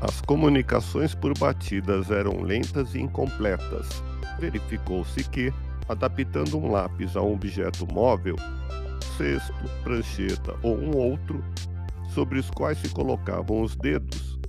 As comunicações por batidas eram lentas e incompletas. Verificou-se que, adaptando um lápis a um objeto móvel, cesto, prancheta ou um outro, sobre os quais se colocavam os dedos,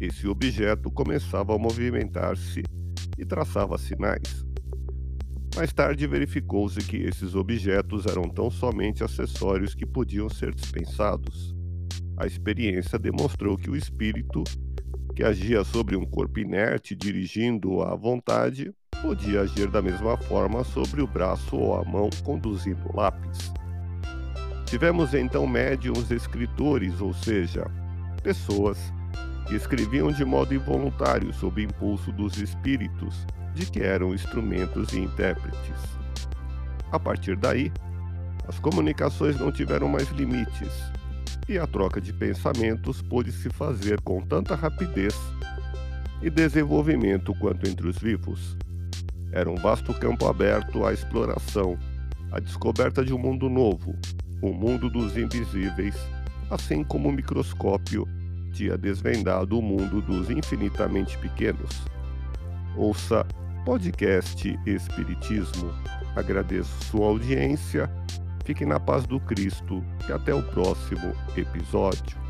esse objeto começava a movimentar-se e traçava sinais. Mais tarde verificou-se que esses objetos eram tão somente acessórios que podiam ser dispensados. A experiência demonstrou que o espírito, que agia sobre um corpo inerte dirigindo-o à vontade, podia agir da mesma forma sobre o braço ou a mão conduzindo o lápis. Tivemos então médiums escritores, ou seja, pessoas que escreviam de modo involuntário sob impulso dos espíritos, de que eram instrumentos e intérpretes. A partir daí, as comunicações não tiveram mais limites e a troca de pensamentos pôde se fazer com tanta rapidez e desenvolvimento quanto entre os vivos. Era um vasto campo aberto à exploração, à descoberta de um mundo novo, o mundo dos invisíveis, assim como o microscópio tinha desvendado o mundo dos infinitamente pequenos. Ouça podcast Espiritismo. Agradeço sua audiência. Fique na paz do Cristo e até o próximo episódio.